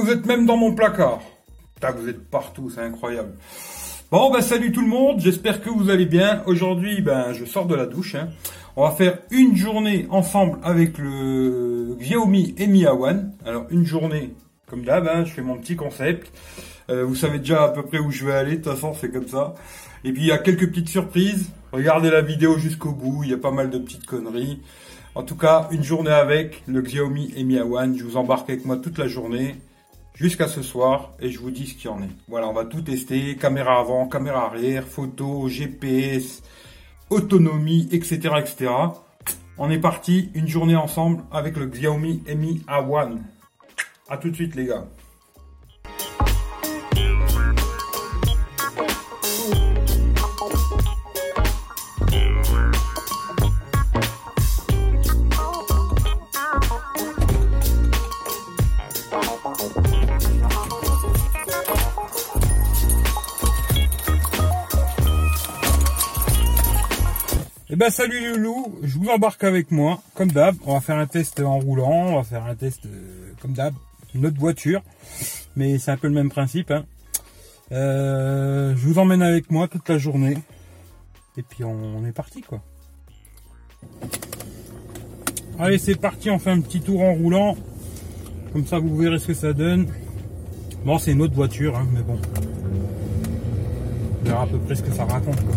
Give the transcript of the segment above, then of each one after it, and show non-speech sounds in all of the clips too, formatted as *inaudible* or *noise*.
vous êtes même dans mon placard. Putain, vous êtes partout, c'est incroyable. Bon, ben salut tout le monde, j'espère que vous allez bien. Aujourd'hui, ben je sors de la douche. Hein. On va faire une journée ensemble avec le Xiaomi Mi A1. Alors une journée, comme d'hab, hein, je fais mon petit concept. Euh, vous savez déjà à peu près où je vais aller, de toute façon c'est comme ça. Et puis il y a quelques petites surprises. Regardez la vidéo jusqu'au bout, il y a pas mal de petites conneries. En tout cas, une journée avec le Xiaomi Mi A1. Je vous embarque avec moi toute la journée jusqu'à ce soir et je vous dis ce qu'il y en est. Voilà, on va tout tester, caméra avant, caméra arrière, photo, GPS, autonomie, etc. etc. On est parti, une journée ensemble avec le Xiaomi Mi A1. A tout de suite les gars. Eh ben salut Loulou, je vous embarque avec moi, comme d'hab. On va faire un test en roulant, on va faire un test euh, comme d'hab, notre voiture. Mais c'est un peu le même principe. Hein. Euh, je vous emmène avec moi toute la journée. Et puis on, est parti quoi. Allez c'est parti, on fait un petit tour en roulant. Comme ça vous verrez ce que ça donne. Bon c'est une autre voiture, hein, mais bon. On verra à peu près ce que ça raconte quoi.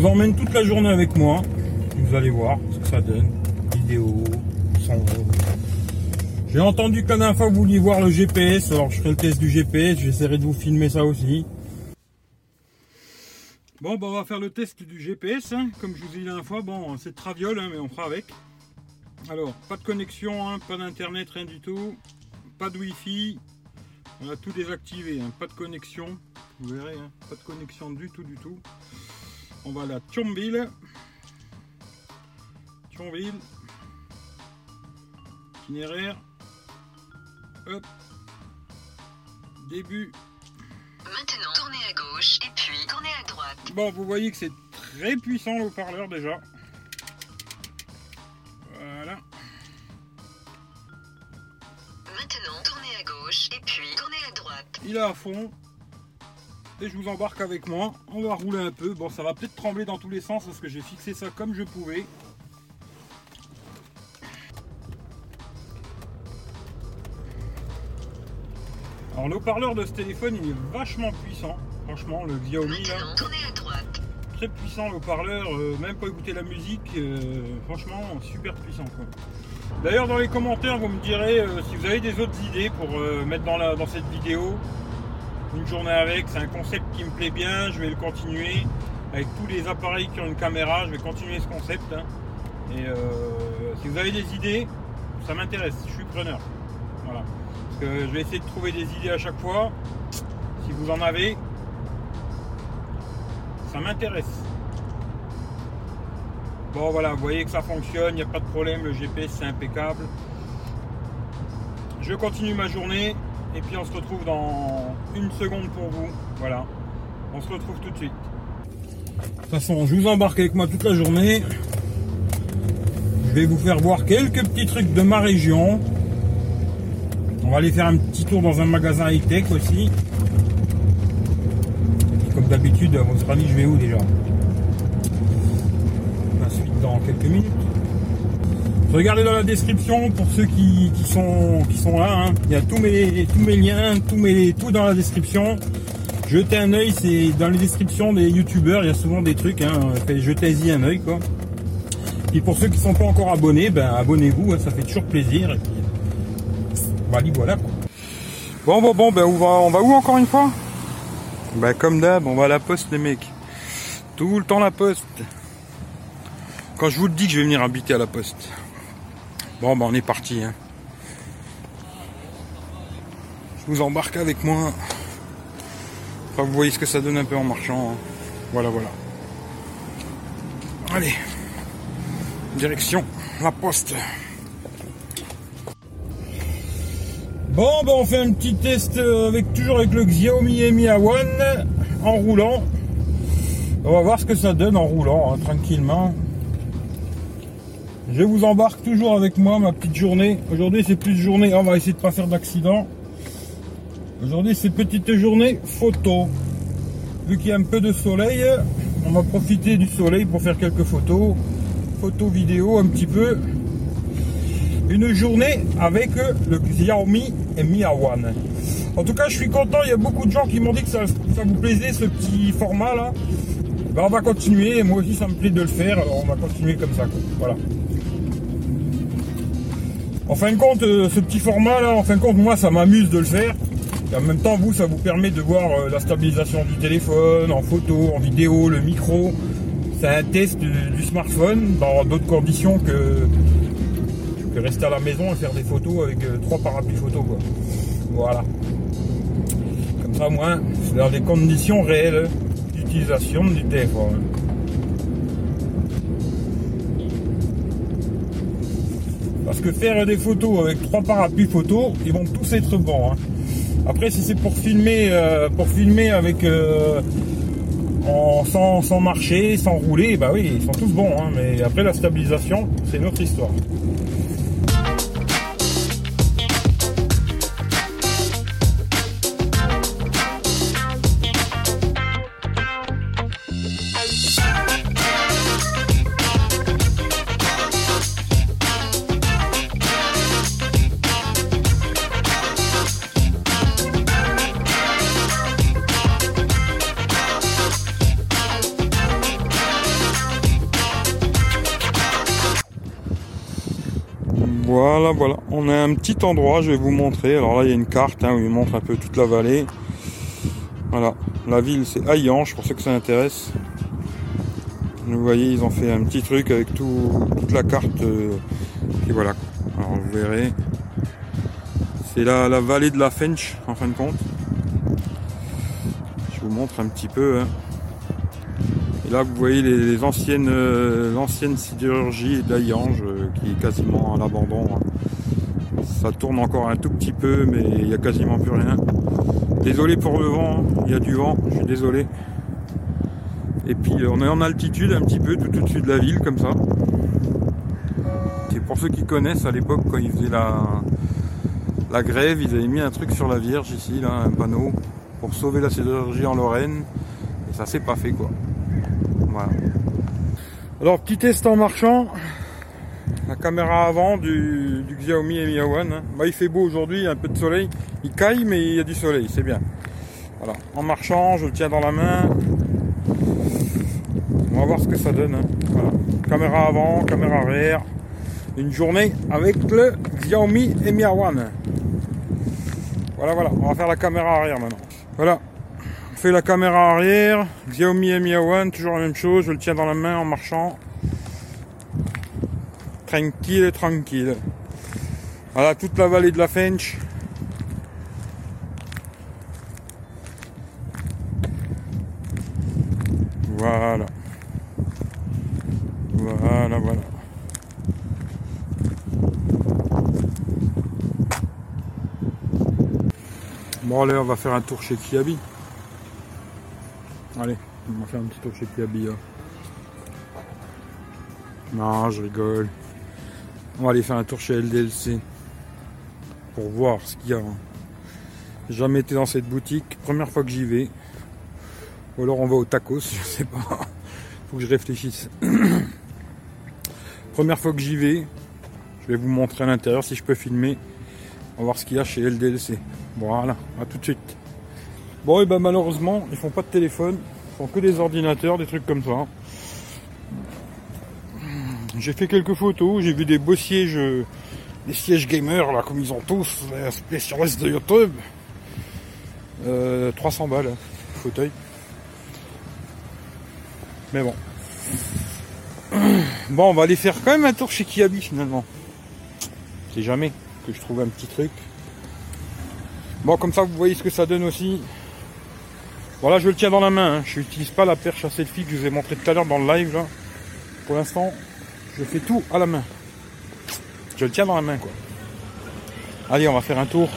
Vous emmène toute la journée avec moi. Vous allez voir ce que ça donne. Vidéo, son. J'ai entendu qu'à la fois vous vouliez voir le GPS, alors je ferai le test du GPS, j'essaierai de vous filmer ça aussi. Bon, bah on va faire le test du GPS, hein. comme je vous ai dit la dernière fois. Bon, c'est traviole, hein, mais on fera avec. Alors, pas de connexion, hein, pas d'internet, rien du tout. Pas de wifi. On a tout désactivé, pas de connexion. Vous verrez, pas de connexion du tout, du tout. On va à la Thionville. Thionville. Itinéraire. Hop. Début. Maintenant, tournez à gauche et puis tournez à droite. Bon, vous voyez que c'est très puissant le haut-parleur déjà. Voilà. Maintenant, tournez à gauche et puis tournez à droite. Il est à fond et je vous embarque avec moi. On va rouler un peu. Bon, ça va peut-être trembler dans tous les sens parce que j'ai fixé ça comme je pouvais. Alors le haut-parleur de ce téléphone il est vachement puissant, franchement le Xiaomi là. Très puissant le haut-parleur, euh, même pour écouter la musique, euh, franchement super puissant D'ailleurs dans les commentaires vous me direz euh, si vous avez des autres idées pour mettre dans, la, dans cette vidéo une journée avec. C'est un concept qui me plaît bien, je vais le continuer. Avec tous les appareils qui ont une caméra, je vais continuer ce concept. Hein. Et euh, si vous avez des idées, ça m'intéresse, je suis preneur. Voilà. Je vais essayer de trouver des idées à chaque fois. Si vous en avez, ça m'intéresse. Bon voilà, vous voyez que ça fonctionne, il n'y a pas de problème, le GPS c'est impeccable. Je continue ma journée, et puis on se retrouve dans une seconde pour vous. Voilà. On se retrouve tout de suite. De toute façon, je vous embarque avec moi toute la journée. Je vais vous faire voir quelques petits trucs de ma région. On va aller faire un petit tour dans un magasin high-tech aussi. comme d'habitude, votre ami, je vais où déjà? Ensuite, dans quelques minutes. Regardez dans la description pour ceux qui, sont, qui sont là. Hein. Il y a tous mes, tous mes liens, tous mes, tout dans la description. Jetez un oeil, c'est dans les descriptions des youtubeurs, il y a souvent des trucs. Hein. Jetez-y un oeil quoi. Et pour ceux qui ne sont pas encore abonnés, ben abonnez-vous, hein, ça fait toujours plaisir. Et puis, voilà, voilà quoi. Bon bon bon, ben on va, on va où encore une fois? Ben comme d'hab, on va à la poste les mecs. Tout le temps la poste. Quand je vous le dis que je vais venir habiter à la poste. Bon, ben on est parti. Hein. Je vous embarque avec moi. Enfin, vous voyez ce que ça donne un peu en marchant. Hein. Voilà, voilà. Allez. Direction la poste. Bon, ben on fait un petit test avec toujours avec le Xiaomi Mi A1 en roulant. On va voir ce que ça donne en roulant, hein, tranquillement. Je vous embarque toujours avec moi, ma petite journée. Aujourd'hui, c'est plus de journée. On va essayer de pas faire d'accident. Aujourd'hui, c'est petite journée photo. Vu qu'il y a un peu de soleil, on va profiter du soleil pour faire quelques photos. Photos, vidéos, un petit peu. Une journée avec le Xiaomi Mi A1. En tout cas, je suis content. Il y a beaucoup de gens qui m'ont dit que ça, vous plaisait, ce petit format là. Ben, on va continuer. Moi aussi, ça me plaît de le faire. Alors, on va continuer comme ça. Voilà. En fin de compte, euh, ce petit format là, en fin de compte, moi, ça m'amuse de le faire. Et en même temps, vous, ça vous permet de voir euh, la stabilisation du téléphone, en photo, en vidéo, le micro. C'est un test du, smartphone dans d'autres conditions que, que rester à la maison et faire des photos avec euh, trois parapluies photo. Voilà. Comme ça, moi, c'est dans des conditions réelles d'utilisation du téléphone. Parce que faire des photos avec trois parapluies photo, ils vont tous être bons. hein. Après, si c'est pour filmer, euh, pour filmer avec euh, sans marcher, sans rouler, bah oui, ils sont tous bons. hein. mais après la stabilisation, c'est une autre histoire. Voilà, voilà. On a un petit endroit, je vais vous montrer. Alors là, il y a une carte hein, où il montre un peu toute la vallée. Voilà. La ville, c'est Hayange, pour ceux que ça intéresse. Vous voyez, ils ont fait un petit truc avec tout, toute la carte. euh, et voilà. Alors, vous verrez. C'est la, la vallée de la Fench, en fin de compte. Je vous montre un petit peu. hein. Là, vous voyez euh, l'ancienne sidérurgie d'Ayange euh, qui est quasiment à l'abandon. hein. Ça tourne encore un tout petit peu, mais il n'y a quasiment plus rien. Désolé pour le vent, hein. il y a du vent, je suis désolé. Et puis euh, on est en altitude un petit peu, tout au-dessus de la ville, comme ça. Et pour ceux qui connaissent, à l'époque, quand ils faisaient la, grève, ils avaient mis un truc sur la Vierge ici, un panneau, pour sauver la sidérurgie en Lorraine. Et ça s'est pas fait, quoi. Alors petit test en marchant. La caméra avant du, Xiaomi Mi A1. hein. Bah, il fait beau aujourd'hui, un peu de soleil. Il caille mais il y a du soleil, c'est bien. Voilà. En marchant, je le tiens dans la main. On va voir ce que ça donne. hein. Caméra avant, caméra arrière. Une journée avec le Xiaomi Mi A1. Voilà, voilà. On va faire la caméra arrière maintenant. Voilà. Fait la caméra arrière, Xiaomi Mi A1, toujours la même chose, je le tiens dans la main en marchant. Tranquille, tranquille. Voilà toute la vallée de la Fench. Voilà. Voilà, voilà. Bon allez, on va faire un tour chez Kiabi. Allez, on va faire un petit tour chez Kiabi. là. Non, je rigole. On va aller faire un tour chez LDLC. Pour voir ce qu'il y a. Jamais été dans cette boutique. Première fois que j'y vais. Ou alors on va au tacos, *laughs* je sais pas. Faut que je réfléchisse. *clears throat* Première fois que j'y vais. Je vais vous montrer à l'intérieur si je peux filmer. On va voir ce qu'il y a chez LDLC. Voilà, à tout de suite. Bon, et ben malheureusement, ils font pas de téléphone, ils font que des ordinateurs, des trucs comme ça. J'ai fait quelques photos, j'ai vu des beaux sièges, euh, des sièges gamers là, comme ils ont tous, euh, spécialistes de YouTube. Euh, 300 balles, hein, fauteuil. Mais bon. Bon, on va aller faire quand même un tour chez Kiabi finalement. C'est jamais que je trouve un petit truc. Bon, comme ça, vous voyez ce que ça donne aussi. Voilà, je le tiens dans la main. hein. Je n'utilise pas la perche à selfie que je vous ai montré tout à l'heure dans le live. Pour l'instant, je fais tout à la main. Je le tiens dans la main, quoi. Allez, on va faire un tour.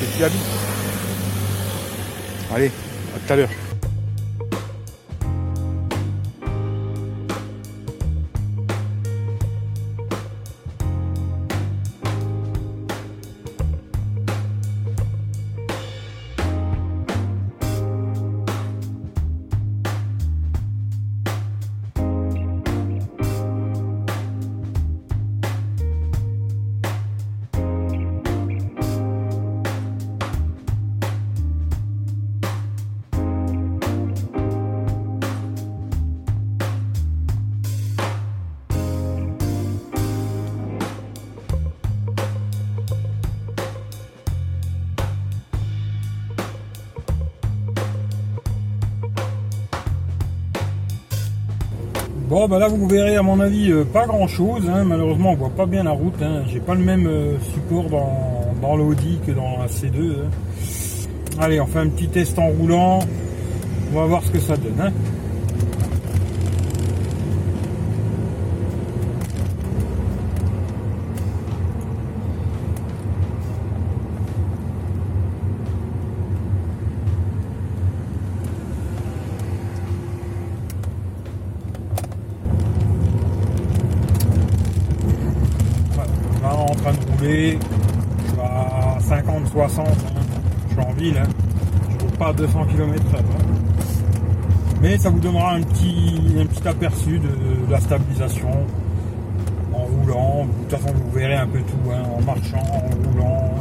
C'est qui habite. Allez, à tout à l'heure. Bon, bah là, vous verrez, à mon avis, euh, pas grand chose. hein. Malheureusement, on voit pas bien la route. Hein. J'ai pas le même euh, support dans, l'Audi que dans la C2. hein. Allez, on fait un petit test en roulant. On va voir ce que ça donne. hein. Voilà. Là, suis à 50-60. hein. Je suis en ville, hein. je roule pas à 200 km Mais ça vous donnera un petit, un petit aperçu de, de la stabilisation en roulant. De toute façon, vous verrez un peu tout, hein, en marchant, en roulant,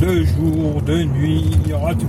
de jour, de nuit, il y aura tout.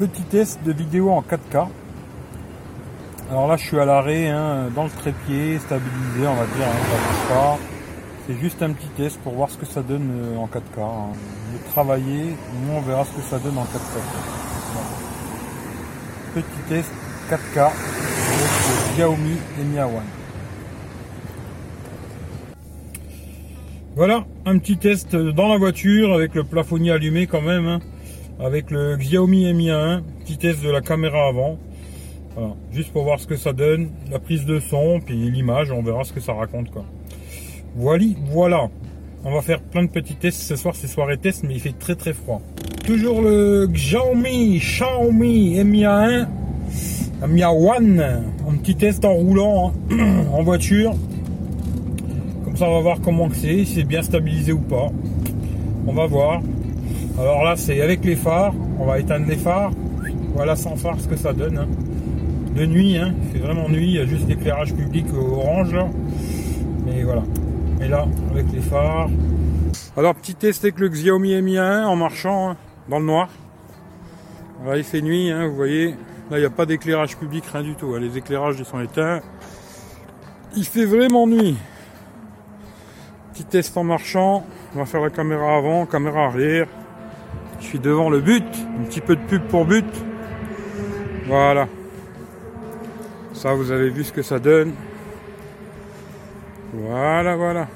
Petit test de vidéo en 4K. Alors là, je suis à l'arrêt, hein, dans le trépied, stabilisé, on va dire. hein. C'est juste un petit test pour voir ce que ça donne euh, en 4K. hein. De travailler, nous on verra ce que ça donne en 4K. Voilà. Petit test 4K avec le Xiaomi Mi A1. Voilà, un petit test dans la voiture avec le plafonnier allumé quand même. Avec le Xiaomi Mi A1, petit test de la caméra avant. Juste pour voir ce que ça donne, la prise de son, puis l'image, on verra ce que ça raconte quoi. Voilà, voilà. On va faire plein de petits tests ce soir, c'est soirée test, mais il fait très très froid. Toujours le Xiaomi, Xiaomi Mi A1, Mi A1, un petit test en roulant, hein, *clears throat* en voiture. Comme ça, on va voir comment c'est, si c'est bien stabilisé ou pas. On va voir. Alors là, c'est avec les phares. On va éteindre les phares. Voilà sans phare ce que ça donne. hein. De nuit, hein. il fait vraiment nuit. Il y a juste l'éclairage public orange là. Mais voilà. Et là, avec les phares. Alors, petit test avec le Xiaomi Mi A1 en marchant hein, dans le noir. Là, il fait nuit, hein, vous voyez. Là, il n'y a pas d'éclairage public, rien du tout. Les éclairages ils sont éteints. Il fait vraiment nuit. Petit test en marchant. On va faire la caméra avant, caméra arrière. Je suis devant le but. Un petit peu de pub pour but. Voilà. Ça, vous avez vu ce que ça donne. Voilà, voilà.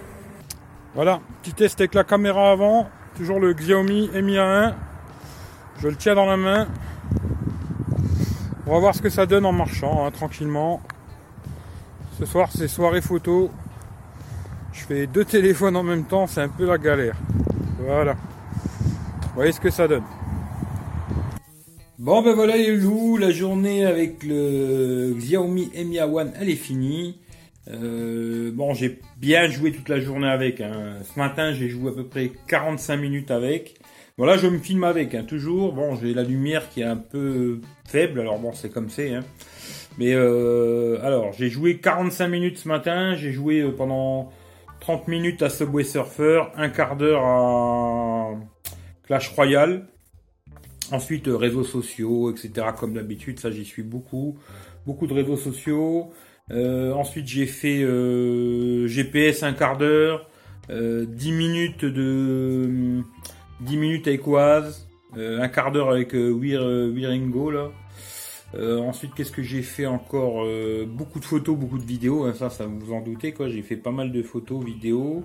Voilà, petit test avec la caméra avant. Toujours le Xiaomi Mi A1. Je le tiens dans la main. On va voir ce que ça donne en marchant, hein, tranquillement. Ce soir, c'est soirée photo. Je fais deux téléphones en même temps, c'est un peu la galère. Voilà. Voyez ce que ça donne. Bon ben voilà les loups, la journée avec le Xiaomi Mi A1 elle est finie. Euh, bon j'ai bien joué toute la journée avec. hein. Ce matin j'ai joué à peu près 45 minutes avec. Voilà je me filme avec hein, toujours. Bon j'ai la lumière qui est un peu faible, alors bon c'est comme c'est. Hein. Mais euh, alors j'ai joué 45 minutes ce matin, j'ai joué euh, pendant 30 minutes à Subway Surfer, un quart d'heure à Clash Royale. Ensuite, euh, réseaux sociaux, etc. Comme d'habitude, ça j'y suis beaucoup. Beaucoup de réseaux sociaux. Euh, ensuite, j'ai fait euh, GPS un quart d'heure. Euh, 10 minutes de hum, 10 minutes avec Oaz. un quart d'heure avec Weir, Wiringo là. Ensuite, qu'est-ce que j'ai fait encore Beaucoup de photos, beaucoup de vidéos. Hein, ça, ça vous en doutez quoi. J'ai fait pas mal de photos, vidéos.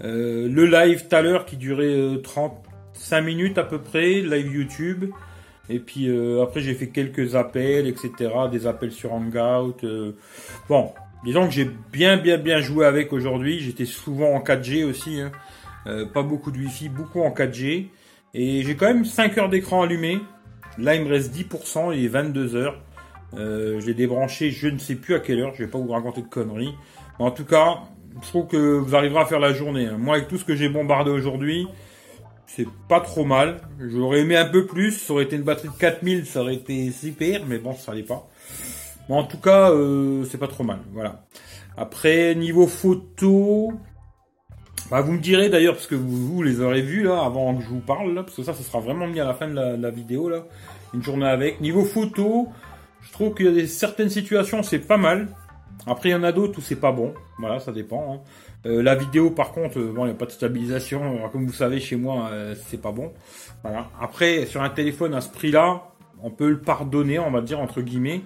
Le live tout à l'heure qui durait 30, 5 minutes à peu près, live YouTube. Et puis euh, après, j'ai fait quelques appels, etc. Des appels sur Hangout. Euh, bon, disons que j'ai bien, bien, bien joué avec aujourd'hui. J'étais souvent en 4G aussi. Hein. Euh, pas beaucoup de Wi-Fi, beaucoup en 4G. Et j'ai quand même 5 heures d'écran allumé. Là, il me reste 10%, il est 22 heures. je l'ai débranché, je ne sais plus à quelle heure. Je vais pas vous raconter de conneries. En tout cas, je trouve que vous arriverez à faire la journée. Hein. Moi, avec tout ce que j'ai bombardé aujourd'hui, c'est pas trop mal. J'aurais aimé un peu plus, ça aurait été une batterie de 4000, ça aurait été super, mais bon, ça allait pas. Mais en tout cas, euh, c'est pas trop mal, voilà. Après, niveau photo, bah, vous me direz d'ailleurs, parce que vous, les aurez vus là, avant que je vous parle, parce que ça, ça sera vraiment mis à la fin de la, vidéo, là. Une journée avec. Niveau photo, je trouve qu'il y a certaines situations, c'est pas mal. Après, il y en a d'autres où c'est pas bon. Voilà, ça dépend. hein. Euh, la vidéo, par contre, euh, bon, il n'y a pas de stabilisation. Alors, comme vous savez, chez moi, euh, c'est pas bon. Voilà. Après, sur un téléphone à ce prix-là, on peut le pardonner, on va dire, entre guillemets.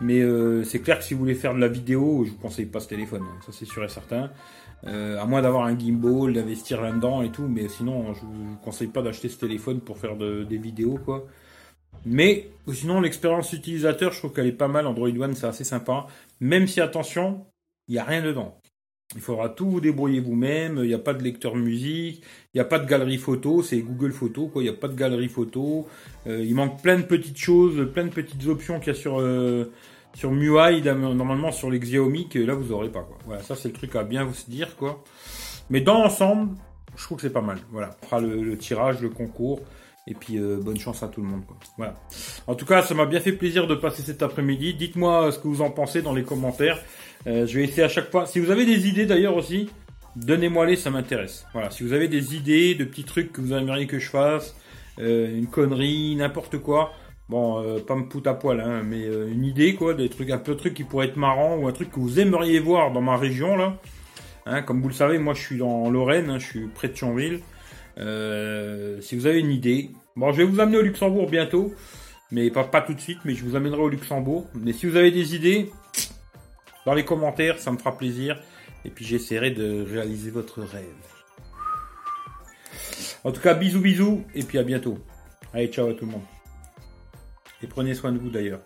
Mais c'est clair que si vous voulez faire de la vidéo, je vous conseille pas ce téléphone. Ça, c'est sûr et certain. À moins d'avoir un gimbal, d'investir là-dedans et tout. Mais sinon, je vous conseille pas d'acheter ce téléphone pour faire de- des vidéos, quoi. Mais sinon, l'expérience utilisateur, je trouve qu'elle est pas mal. Android One, c'est assez sympa. Même si, attention, il n'y a rien dedans. Il faudra tout vous débrouiller vous-même. Il n'y a pas de lecteur musique. Il n'y a pas de galerie photo. C'est Google Photo, quoi. Il n'y a pas de galerie photo. Euh, il manque plein de petites choses, plein de petites options qu'il y a sur, euh, sur normalement sur les Xiaomi, que là, vous aurez pas, quoi. Voilà, ça, c'est le truc à bien vous dire, quoi. Mais dans l'ensemble, je trouve que c'est pas mal. Voilà. On fera le tirage, le concours. Et puis, euh, bonne chance à tout le monde, quoi. Voilà. En tout cas, ça m'a bien fait plaisir de passer cet après-midi. Dites-moi ce que vous en pensez dans les commentaires. Euh, je vais essayer à chaque fois. Si vous avez des idées d'ailleurs aussi, donnez-moi-les, ça m'intéresse. Voilà. Si vous avez des idées, de petits trucs que vous aimeriez que je fasse, euh, une connerie, n'importe quoi. Bon, euh, pas me foutre à poil, hein, mais euh, une idée, quoi, des trucs, un peu de trucs qui pourraient être marrants ou un truc que vous aimeriez voir dans ma région là. Hein, comme vous le savez, moi je suis dans Lorraine, hein, je suis près de Thionville. Euh, si vous avez une idée, bon, je vais vous amener au Luxembourg bientôt, mais pas, pas tout de suite, mais je vous amènerai au Luxembourg. Mais si vous avez des idées, dans les commentaires, ça me fera plaisir. Et puis j'essaierai de réaliser votre rêve. En tout cas, bisous bisous, et puis à bientôt. Allez, ciao à tout le monde. Et prenez soin de vous d'ailleurs.